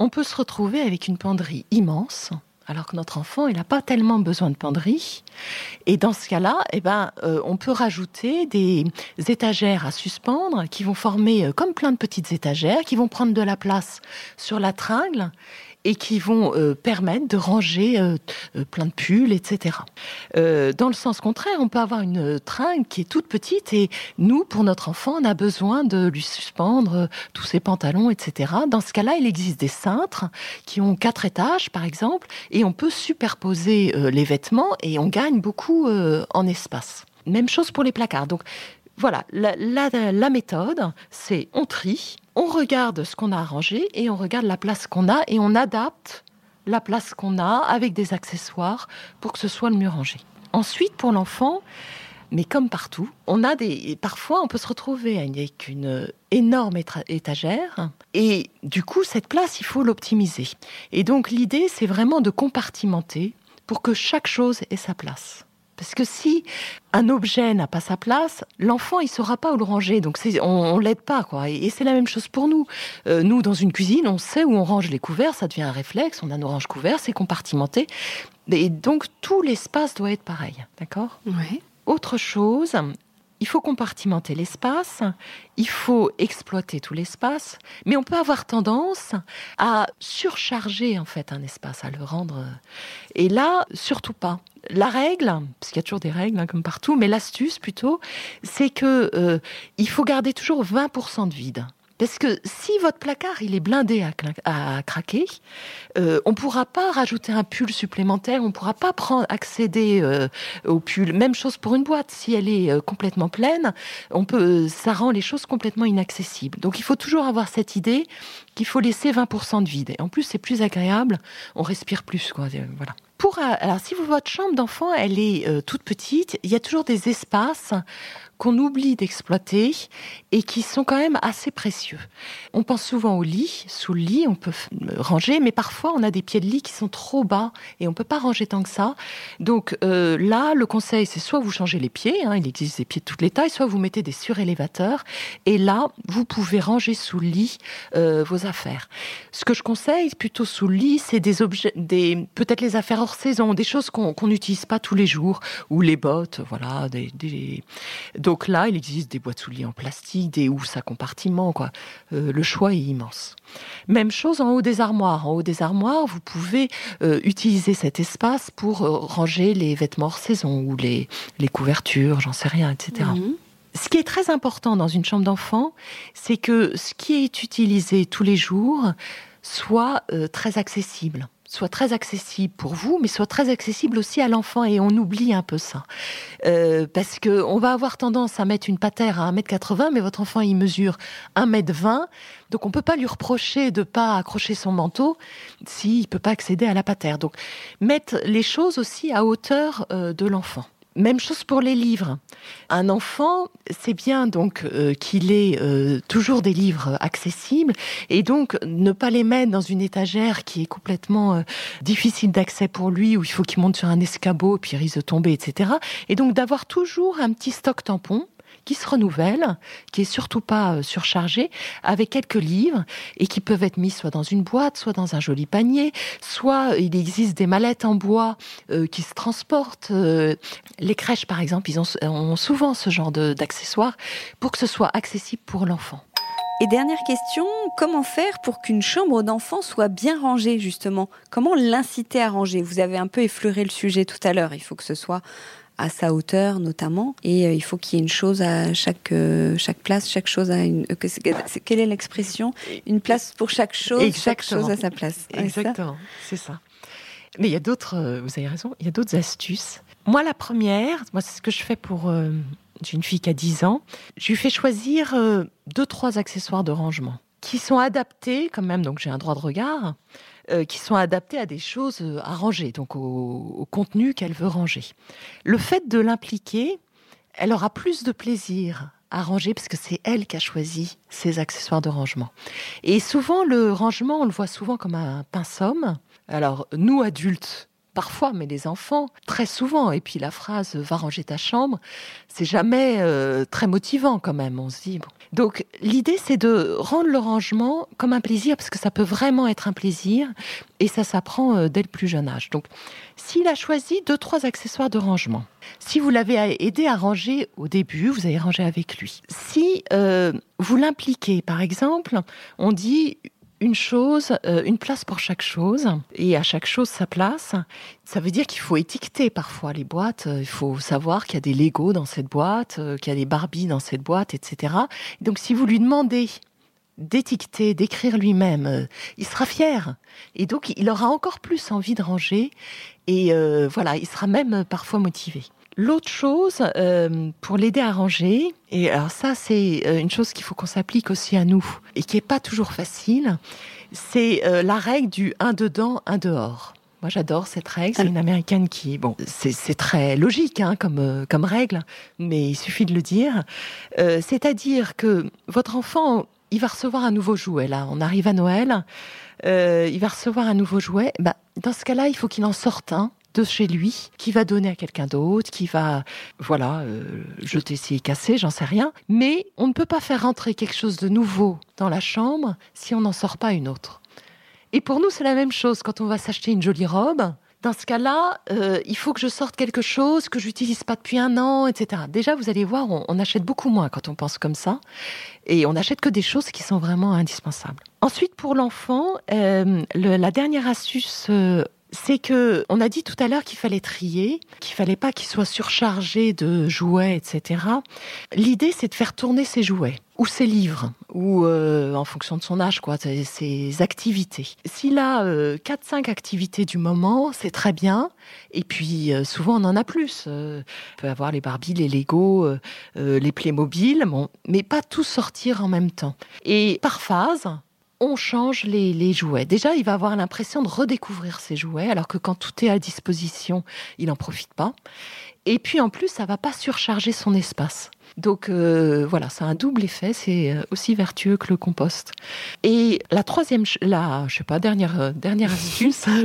on peut se retrouver avec une penderie immense alors que notre enfant, il n'a pas tellement besoin de penderie. Et dans ce cas-là, eh ben, euh, on peut rajouter des étagères à suspendre qui vont former euh, comme plein de petites étagères, qui vont prendre de la place sur la tringle et qui vont euh, permettre de ranger euh, euh, plein de pulls, etc. dans le sens contraire, on peut avoir une tringle qui est toute petite et nous, pour notre enfant, on a besoin de lui suspendre tous ses pantalons, etc. Dans ce cas-là, il existe des cintres qui ont quatre étages, par exemple, et on peut superposer les vêtements et on gagne beaucoup en espace. Même chose pour les placards. Donc, voilà, la, la méthode, c'est on trie, on regarde ce qu'on a arrangé et on regarde la place qu'on a et on adapte la place qu'on a avec des accessoires pour que ce soit le mieux rangé. Ensuite, pour l'enfant, mais comme partout, on a des. Parfois, on peut se retrouver avec une énorme étagère. Et du coup, cette place, il faut l'optimiser. Et donc, l'idée, c'est vraiment de compartimenter pour que chaque chose ait sa place. Parce que si un objet n'a pas sa place, l'enfant il saura pas où le ranger, donc on, on l'aide pas quoi. Et, c'est la même chose pour nous. Euh, nous dans une cuisine, on sait où on range les couverts, ça devient un réflexe. On a nos ranges couverts, c'est compartimenté, et donc tout l'espace doit être pareil, d'accord? Ouais. Autre chose, il faut compartimenter l'espace, il faut exploiter tout l'espace, mais on peut avoir tendance à surcharger en fait un espace, à le rendre. Euh, et là, surtout pas. La règle, parce qu'il y a toujours des règles hein, comme partout, mais l'astuce plutôt, c'est que euh, il faut garder toujours 20% de vide. Parce que si votre placard il est blindé à, craquer, euh, on ne pourra pas rajouter un pull supplémentaire, on ne pourra pas prendre, accéder euh, au pull. Même chose pour une boîte, si elle est euh, complètement pleine, on peut, ça rend les choses complètement inaccessibles. Donc il faut toujours avoir cette idée qu'il faut laisser 20% de vide. Et en plus c'est plus agréable, on respire plus. Quoi. Voilà. Pour, alors si votre chambre d'enfant elle est toute petite, il y a toujours des espaces qu'on oublie d'exploiter et qui sont quand même assez précieux. On pense souvent au lit, sous le lit, on peut ranger, mais parfois on a des pieds de lit qui sont trop bas et on peut pas ranger tant que ça. Donc euh, là, le conseil, c'est soit vous changez les pieds, hein, il existe des pieds de toutes les tailles, soit vous mettez des surélévateurs et là, vous pouvez ranger sous le lit euh, vos affaires. Ce que je conseille plutôt sous le lit, c'est des objets, peut-être les affaires hors saison, des choses qu'on n'utilise pas tous les jours, ou les bottes, voilà, des, des donc là, il existe des boîtes souliers en plastique, des housses à compartiment, quoi. Euh, le choix est immense. Même chose en haut des armoires. En haut des armoires, vous pouvez euh, utiliser cet espace pour euh, ranger les vêtements hors saison ou les, couvertures, j'en sais rien, etc. Mhm. Ce qui est très important dans une chambre d'enfant, c'est que ce qui est utilisé tous les jours soit très accessible soit très accessible pour vous, mais soit très accessible aussi à l'enfant. Et on oublie un peu ça. Euh, parce qu'on va avoir tendance à mettre une patère à 1m80, mais votre enfant, il mesure 1m20. Donc on ne peut pas lui reprocher de pas accrocher son manteau s'il ne peut pas accéder à la patère. Donc mettre les choses aussi à hauteur euh, de l'enfant. Même chose pour les livres. Un enfant, c'est bien donc euh, qu'il ait euh, toujours des livres accessibles et donc ne pas les mettre dans une étagère qui est complètement euh, difficile d'accès pour lui, où il faut qu'il monte sur un escabeau puis il risque de tomber, etc. Et donc d'avoir toujours un petit stock tampon qui se renouvelle, qui est surtout pas euh, surchargé, avec quelques livres et qui peuvent être mis soit dans une boîte, soit dans un joli panier, soit il existe des mallettes en bois euh, qui se transportent. Euh, les crèches, par exemple, ils ont, souvent ce genre d'accessoires pour que ce soit accessible pour l'enfant. Et dernière question, comment faire pour qu'une chambre d'enfant soit bien rangée justement? Comment l'inciter à ranger? Vous avez un peu effleuré le sujet tout à l'heure. Il faut que ce soit à sa hauteur notamment. Et euh, il faut qu'il y ait une chose à chaque, euh, chaque place, chaque chose à une... quelle est l'expression? Une place pour chaque chose, chaque chose à sa place. Exactement, c'est ça. Mais il y a d'autres, euh, vous avez raison, il y a d'autres astuces. Moi, la première, moi, c'est ce que je fais pour... J'ai une fille qui a 10 ans. Je lui fais choisir deux, trois accessoires de rangement qui sont adaptés quand même, donc j'ai un droit de regard, euh, qui sont adaptés à des choses euh, à ranger, donc au, contenu qu'elle veut ranger. Le fait de l'impliquer, elle aura plus de plaisir à ranger parce que c'est elle qui a choisi ses accessoires de rangement. Et souvent, le rangement, on le voit souvent comme un pinceau. Alors, nous, adultes, parfois, mais les enfants, très souvent. Et puis la phrase va ranger ta chambre, c'est jamais euh, très motivant quand même. On se dit, bon. Donc l'idée, c'est de rendre le rangement comme un plaisir, parce que ça peut vraiment être un plaisir, et ça s'apprend euh, dès le plus jeune âge. Donc s'il a choisi deux, trois accessoires de rangement, si vous l'avez aidé à ranger au début, vous allez ranger avec lui. Si euh, vous l'impliquez, par exemple, on dit une chose, euh, une place pour chaque chose, et à chaque chose sa place. Ça veut dire qu'il faut étiqueter parfois les boîtes. Il faut savoir qu'il y a des Lego dans cette boîte, euh, qu'il y a des Barbie dans cette boîte, etc. Donc si vous lui demandez d'étiqueter, d'écrire lui-même, euh, il sera fier. Et donc il aura encore plus envie de ranger. Et voilà, il sera même parfois motivé. L'autre chose, euh, pour l'aider à ranger, et alors ça c'est euh, une chose qu'il faut qu'on s'applique aussi à nous, et qui est pas toujours facile, c'est euh, la règle du un dedans, un dehors. Moi j'adore cette règle, c'est une américaine qui, bon, c'est très logique hein, comme, comme règle, mais il suffit de le dire. C'est-à-dire que votre enfant, il va recevoir un nouveau jouet, là, on arrive à Noël, il va recevoir un nouveau jouet, bah, dans ce cas-là, il faut qu'il en sorte un de chez lui, qui va donner à quelqu'un d'autre, qui va, voilà, euh, jeter s'il j'en sais rien. Mais on ne peut pas faire rentrer quelque chose de nouveau dans la chambre si on n'en sort pas une autre. Et pour nous, c'est la même chose quand on va s'acheter une jolie robe. Dans ce cas-là, euh, il faut que je sorte quelque chose que j'utilise pas depuis un an, etc. Déjà, vous allez voir, on, achète beaucoup moins quand on pense comme ça, et on n'achète que des choses qui sont vraiment indispensables. Ensuite, pour l'enfant, euh, la dernière astuce c'est que on a dit tout à l'heure qu'il fallait trier, qu'il fallait pas qu'il soit surchargé de jouets, etc. L'idée, c'est de faire tourner ses jouets ou ses livres, ou euh, en fonction de son âge, quoi, ses, activités. S'il a euh, 4-5 activités du moment, c'est très bien. Et puis euh, souvent on en a plus. on peut avoir les Barbie, les Lego, les Playmobil, bon, mais pas tout sortir en même temps. Et par phase, on change les, jouets. Déjà, il va avoir l'impression de redécouvrir ses jouets, alors que quand tout est à disposition, il n'en profite pas. Et puis en plus, ça va pas surcharger son espace. Donc euh, voilà, c'est un double effet, c'est euh, aussi vertueux que le compost. Et la troisième, la, je sais pas, dernière, euh, dernière astuce, hein,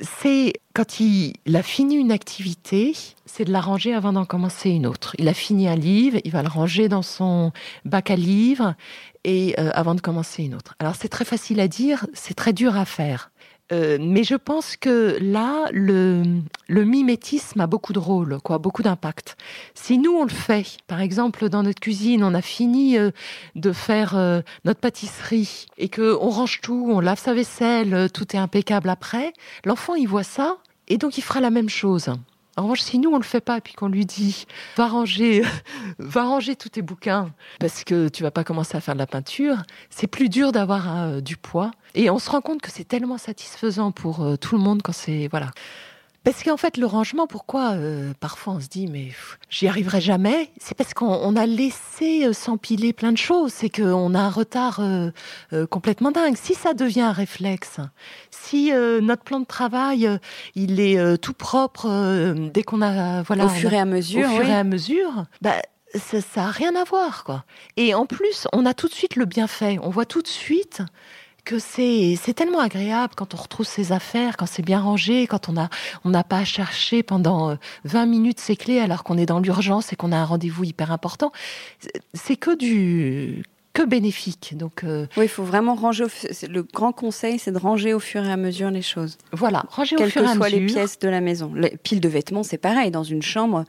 c'est quand il, a fini une activité, c'est de la ranger avant d'en commencer une autre. Il a fini un livre, il va le ranger dans son bac à livres et euh, avant de commencer une autre. Alors c'est très facile à dire, c'est très dur à faire. Euh, mais je pense que là, le, mimétisme a beaucoup de rôle, quoi, beaucoup d'impact. Si nous on le fait, par exemple dans notre cuisine, on a fini euh, de faire notre pâtisserie et que on range tout, on lave sa vaisselle, tout est impeccable après, l'enfant il voit ça et donc il fera la même chose. En revanche, si nous on le fait pas et puis qu'on lui dit va ranger, va ranger tous tes bouquins parce que tu vas pas commencer à faire de la peinture, c'est plus dur d'avoir euh, du poids. Et on se rend compte que c'est tellement satisfaisant pour euh, tout le monde quand c'est voilà. Parce qu'en fait, le rangement, pourquoi euh, parfois on se dit mais j'y arriverai jamais C'est parce qu'on a laissé euh, s'empiler plein de choses. C'est qu'on a un retard euh, complètement dingue. Si ça devient un réflexe, si notre plan de travail il est tout propre dès qu'on a voilà au fur et à mesure, au fur et à mesure, bah, ça, ça a rien à voir quoi. Et en plus, on a tout de suite le bienfait. On voit tout de suite que c'est tellement agréable quand on retrouve ses affaires, quand c'est bien rangé, quand on a on n'a pas à chercher pendant 20 euh, minutes ses clés alors qu'on est dans l'urgence et qu'on a un rendez-vous hyper important. C'est que du que bénéfique. Donc, euh, oui, il faut vraiment ranger. Le grand conseil, c'est de ranger au fur et à mesure les choses. Voilà, ranger au fur et à mesure. Quelles que soient les pièces de la maison. Les piles de vêtements, c'est pareil. Dans une chambre,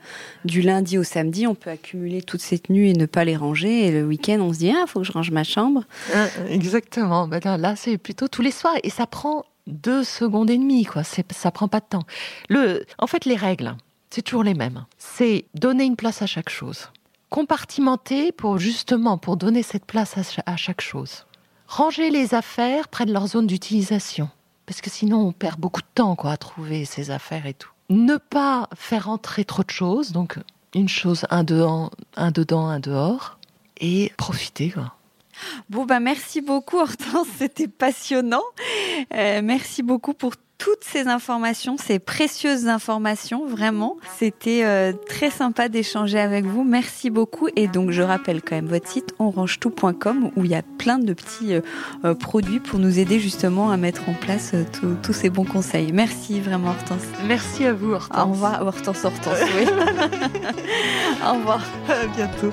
du lundi au samedi, on peut accumuler toutes ces tenues et ne pas les ranger. Et le week-end, on se dit ah, faut que je range ma chambre. Ah, exactement. Ben là, c'est plutôt tous les soirs et ça prend deux secondes et demie, quoi. Ça prend pas de temps. Le, en fait, les règles, c'est toujours les mêmes. C'est donner une place à chaque chose compartimenter pour justement pour donner cette place à, chaque chose. Ranger les affaires près de leur zone d'utilisation, parce que sinon on perd beaucoup de temps quoi à trouver ces affaires et tout. Ne pas faire entrer trop de choses, donc une chose un dedans, un dedans, un dehors, et profiter quoi. Bon, bah, merci beaucoup, Hortense. C'était passionnant. Euh, merci beaucoup pour toutes ces informations, ces précieuses informations, vraiment. C'était euh, très sympa d'échanger avec vous. Merci beaucoup. Et donc, je rappelle quand même votre site onrangetout.com où il y a plein de petits euh, produits pour nous aider justement à mettre en place tous ces bons conseils. Merci vraiment, Hortense. Merci à vous, Hortense. Au revoir, Hortense, Hortense, oui. Au revoir. À bientôt.